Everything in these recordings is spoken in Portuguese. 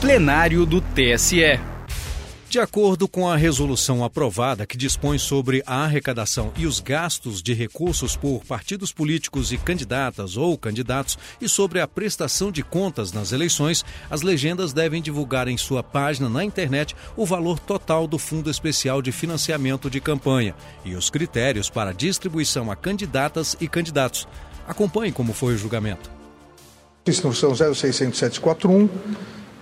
plenário do TSE. De acordo com a resolução aprovada que dispõe sobre a arrecadação e os gastos de recursos por partidos políticos e candidatas ou candidatos e sobre a prestação de contas nas eleições, as legendas devem divulgar em sua página na internet o valor total do Fundo Especial de Financiamento de Campanha e os critérios para distribuição a candidatas e candidatos. Acompanhe como foi o julgamento. Instrução 060741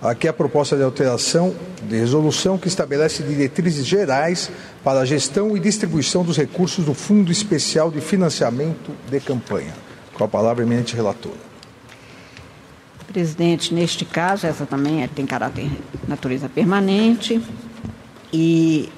Aqui é a proposta de alteração de resolução que estabelece diretrizes gerais para a gestão e distribuição dos recursos do Fundo Especial de Financiamento de Campanha. Com a palavra, eminente relatora. Presidente, neste caso, essa também é, tem caráter natureza permanente e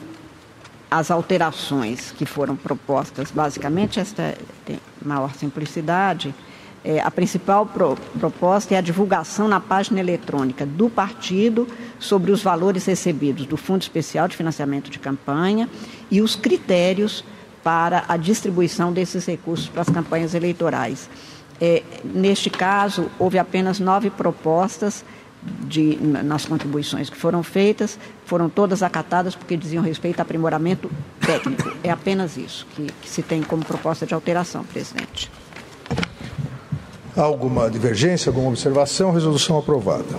as alterações que foram propostas, basicamente, esta tem maior simplicidade é, a principal pro, proposta é a divulgação na página eletrônica do partido sobre os valores recebidos do Fundo Especial de Financiamento de Campanha e os critérios para a distribuição desses recursos para as campanhas eleitorais. É, neste caso, houve apenas nove propostas de, nas contribuições que foram feitas, foram todas acatadas porque diziam respeito a aprimoramento técnico. É apenas isso que, que se tem como proposta de alteração, presidente. Alguma divergência, alguma observação? Resolução aprovada.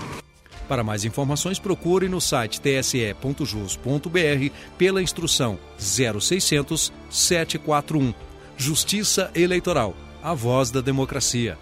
Para mais informações, procure no site tse.jus.br pela instrução 0600 741. Justiça Eleitoral, a voz da democracia.